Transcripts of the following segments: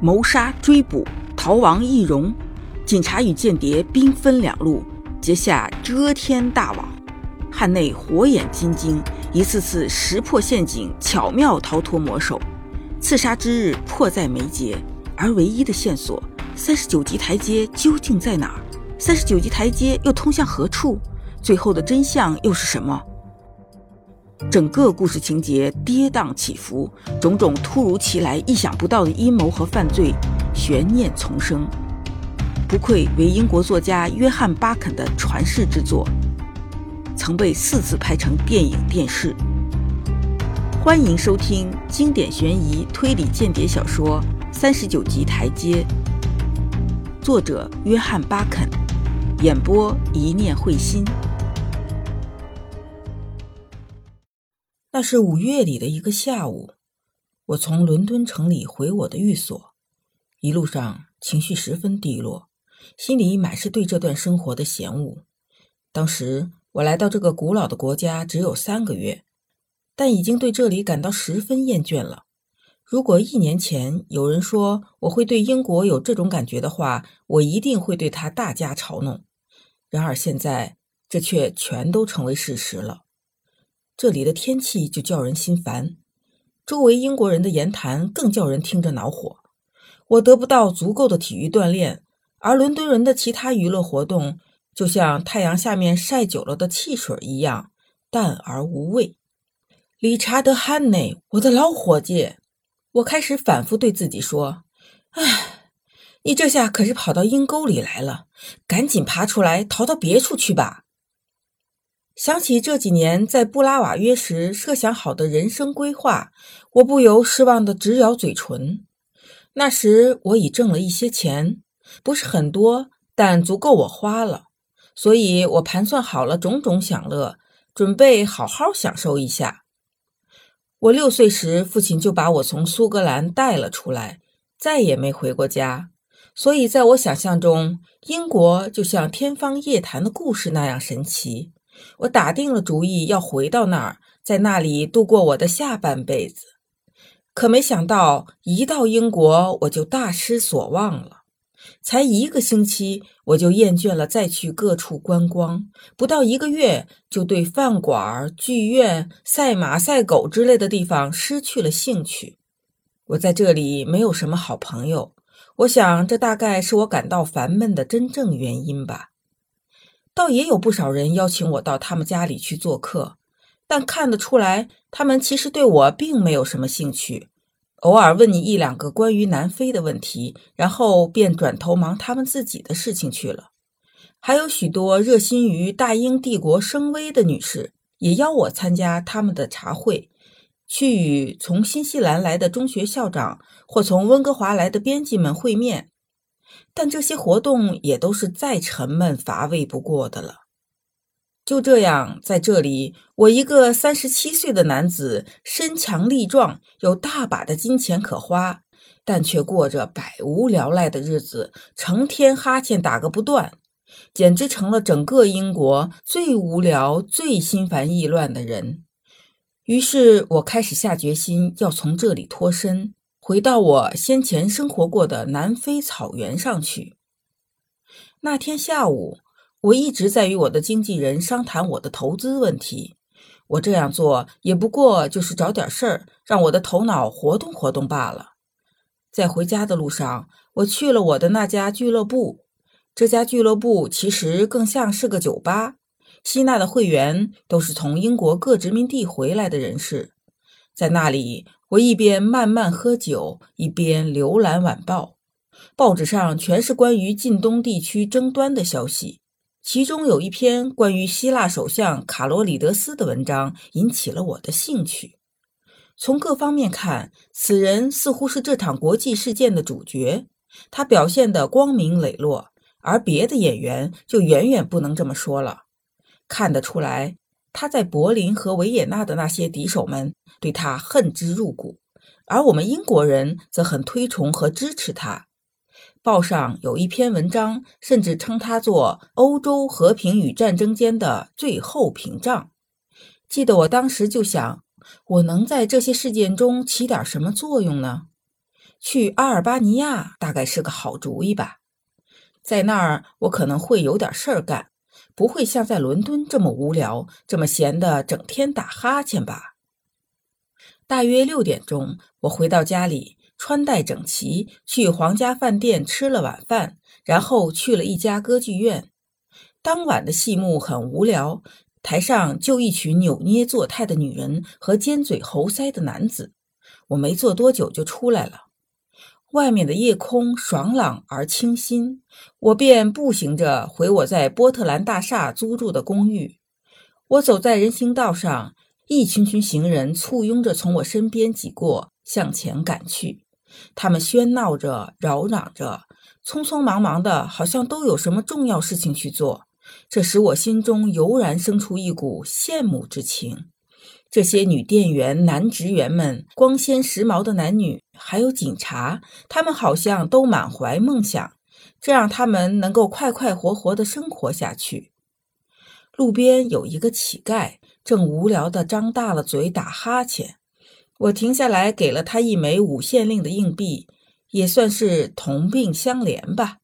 谋杀、追捕、逃亡易容，警察与间谍兵分两路，结下遮天大网。汉内火眼金睛，一次次识破陷阱，巧妙逃脱魔手。刺杀之日迫在眉睫，而唯一的线索——三十九级台阶究竟在哪儿？三十九级台阶又通向何处？最后的真相又是什么？整个故事情节跌宕起伏，种种突如其来、意想不到的阴谋和犯罪，悬念丛生，不愧为英国作家约翰·巴肯的传世之作。曾被四次拍成电影、电视。欢迎收听经典悬疑推理间谍小说《三十九级台阶》，作者约翰·巴肯，演播一念慧心。那是五月里的一个下午，我从伦敦城里回我的寓所，一路上情绪十分低落，心里满是对这段生活的嫌恶。当时。我来到这个古老的国家只有三个月，但已经对这里感到十分厌倦了。如果一年前有人说我会对英国有这种感觉的话，我一定会对他大加嘲弄。然而现在，这却全都成为事实了。这里的天气就叫人心烦，周围英国人的言谈更叫人听着恼火。我得不到足够的体育锻炼，而伦敦人的其他娱乐活动。就像太阳下面晒久了的汽水一样淡而无味。理查德·汉内，我的老伙计，我开始反复对自己说：“唉，你这下可是跑到阴沟里来了，赶紧爬出来，逃到别处去吧。”想起这几年在布拉瓦约时设想好的人生规划，我不由失望的直咬嘴唇。那时我已挣了一些钱，不是很多，但足够我花了。所以我盘算好了种种享乐，准备好好享受一下。我六岁时，父亲就把我从苏格兰带了出来，再也没回过家。所以在我想象中，英国就像天方夜谭的故事那样神奇。我打定了主意要回到那儿，在那里度过我的下半辈子。可没想到，一到英国，我就大失所望了。才一个星期，我就厌倦了再去各处观光。不到一个月，就对饭馆、剧院、赛马、赛狗之类的地方失去了兴趣。我在这里没有什么好朋友，我想这大概是我感到烦闷的真正原因吧。倒也有不少人邀请我到他们家里去做客，但看得出来，他们其实对我并没有什么兴趣。偶尔问你一两个关于南非的问题，然后便转头忙他们自己的事情去了。还有许多热心于大英帝国声威的女士，也邀我参加他们的茶会，去与从新西兰来的中学校长或从温哥华来的编辑们会面。但这些活动也都是再沉闷乏味不过的了。就这样，在这里，我一个三十七岁的男子，身强力壮，有大把的金钱可花，但却过着百无聊赖的日子，成天哈欠打个不断，简直成了整个英国最无聊、最心烦意乱的人。于是我开始下决心要从这里脱身，回到我先前生活过的南非草原上去。那天下午。我一直在与我的经纪人商谈我的投资问题。我这样做也不过就是找点事儿，让我的头脑活动活动罢了。在回家的路上，我去了我的那家俱乐部。这家俱乐部其实更像是个酒吧，吸纳的会员都是从英国各殖民地回来的人士。在那里，我一边慢慢喝酒，一边浏览晚报。报纸上全是关于近东地区争端的消息。其中有一篇关于希腊首相卡罗里德斯的文章引起了我的兴趣。从各方面看，此人似乎是这场国际事件的主角，他表现得光明磊落，而别的演员就远远不能这么说了。看得出来，他在柏林和维也纳的那些敌手们对他恨之入骨，而我们英国人则很推崇和支持他。报上有一篇文章，甚至称他做“欧洲和平与战争间的最后屏障”。记得我当时就想，我能在这些事件中起点什么作用呢？去阿尔巴尼亚大概是个好主意吧。在那儿，我可能会有点事儿干，不会像在伦敦这么无聊、这么闲的，整天打哈欠吧。大约六点钟，我回到家里，穿戴整齐，去皇家饭店吃了晚饭，然后去了一家歌剧院。当晚的戏目很无聊，台上就一群扭捏作态的女人和尖嘴猴腮的男子。我没坐多久就出来了。外面的夜空爽朗而清新，我便步行着回我在波特兰大厦租住的公寓。我走在人行道上，一群群行人簇拥着从我身边挤过，向前赶去。他们喧闹着，扰嚷着，匆匆忙忙的，好像都有什么重要事情去做。这使我心中油然生出一股羡慕之情。这些女店员、男职员们，光鲜时髦的男女，还有警察，他们好像都满怀梦想，这让他们能够快快活活的生活下去。路边有一个乞丐，正无聊的张大了嘴打哈欠。我停下来，给了他一枚五县令的硬币，也算是同病相怜吧。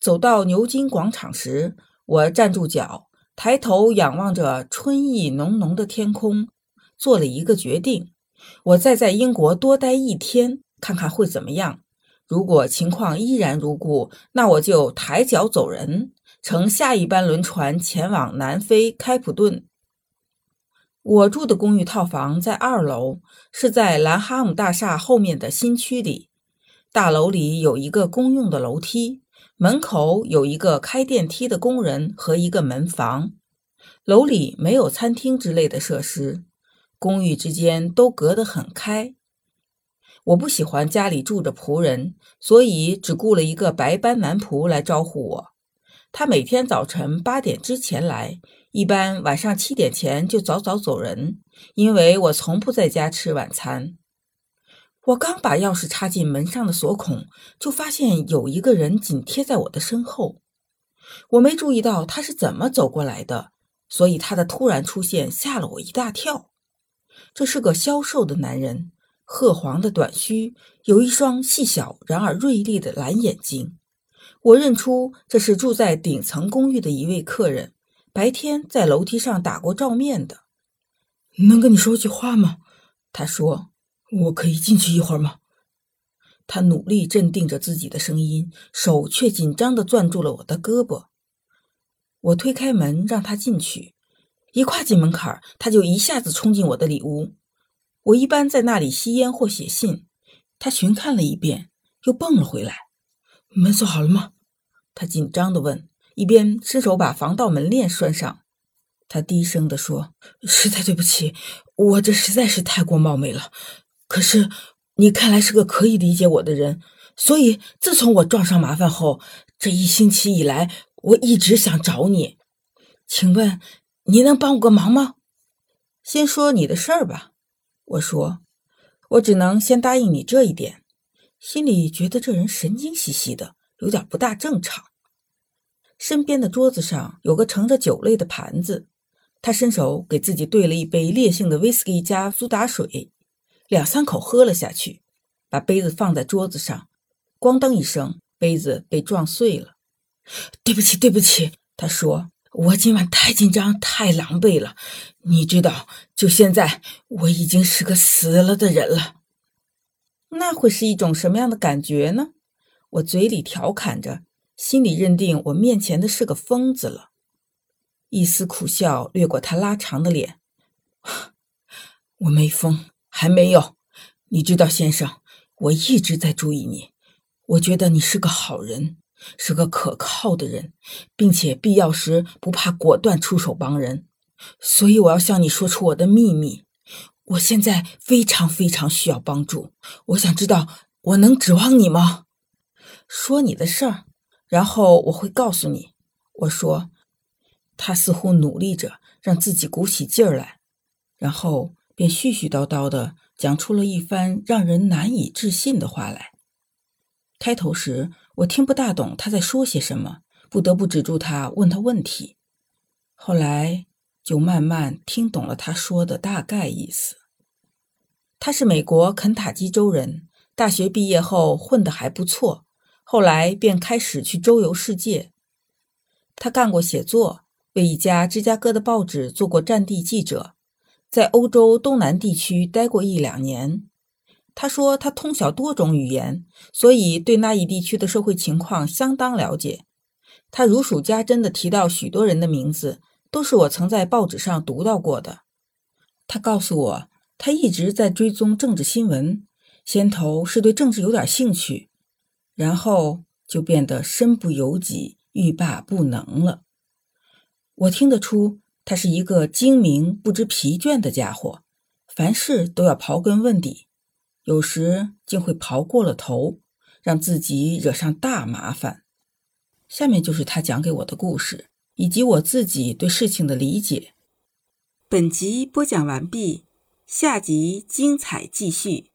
走到牛津广场时，我站住脚。抬头仰望着春意浓浓的天空，做了一个决定：我再在英国多待一天，看看会怎么样。如果情况依然如故，那我就抬脚走人，乘下一班轮船前往南非开普敦。我住的公寓套房在二楼，是在兰哈姆大厦后面的新区里。大楼里有一个公用的楼梯。门口有一个开电梯的工人和一个门房，楼里没有餐厅之类的设施，公寓之间都隔得很开。我不喜欢家里住着仆人，所以只雇了一个白班男仆来招呼我。他每天早晨八点之前来，一般晚上七点前就早早走人，因为我从不在家吃晚餐。我刚把钥匙插进门上的锁孔，就发现有一个人紧贴在我的身后。我没注意到他是怎么走过来的，所以他的突然出现吓了我一大跳。这是个消瘦的男人，褐黄的短须，有一双细小然而锐利的蓝眼睛。我认出这是住在顶层公寓的一位客人，白天在楼梯上打过照面的。能跟你说句话吗？他说。我可以进去一会儿吗？他努力镇定着自己的声音，手却紧张地攥住了我的胳膊。我推开门让他进去，一跨进门槛他就一下子冲进我的里屋。我一般在那里吸烟或写信。他巡看了一遍，又蹦了回来。门锁好了吗？他紧张地问，一边伸手把防盗门链拴上。他低声地说：“实在对不起，我这实在是太过冒昧了。”可是，你看来是个可以理解我的人，所以自从我撞上麻烦后，这一星期以来，我一直想找你。请问，你能帮我个忙吗？先说你的事儿吧。我说，我只能先答应你这一点。心里觉得这人神经兮兮的，有点不大正常。身边的桌子上有个盛着酒类的盘子，他伸手给自己兑了一杯烈性的威士忌加苏打水。两三口喝了下去，把杯子放在桌子上，咣当一声，杯子被撞碎了。对不起，对不起，他说：“我今晚太紧张，太狼狈了。你知道，就现在我已经是个死了的人了。那会是一种什么样的感觉呢？”我嘴里调侃着，心里认定我面前的是个疯子了。一丝苦笑掠过他拉长的脸，我没疯。还没有，你知道，先生，我一直在注意你。我觉得你是个好人，是个可靠的人，并且必要时不怕果断出手帮人。所以我要向你说出我的秘密。我现在非常非常需要帮助。我想知道，我能指望你吗？说你的事儿，然后我会告诉你。我说，他似乎努力着让自己鼓起劲儿来，然后。便絮絮叨叨的讲出了一番让人难以置信的话来。开头时我听不大懂他在说些什么，不得不止住他，问他问题。后来就慢慢听懂了他说的大概意思。他是美国肯塔基州人，大学毕业后混得还不错，后来便开始去周游世界。他干过写作，为一家芝加哥的报纸做过战地记者，在欧洲东南地区待过一两年。他说他通晓多种语言，所以对那一地区的社会情况相当了解。他如数家珍地提到许多人的名字，都是我曾在报纸上读到过的。他告诉我，他一直在追踪政治新闻，先头是对政治有点兴趣，然后就变得身不由己、欲罢不能了。我听得出，他是一个精明不知疲倦的家伙，凡事都要刨根问底。有时竟会刨过了头，让自己惹上大麻烦。下面就是他讲给我的故事，以及我自己对事情的理解。本集播讲完毕，下集精彩继续。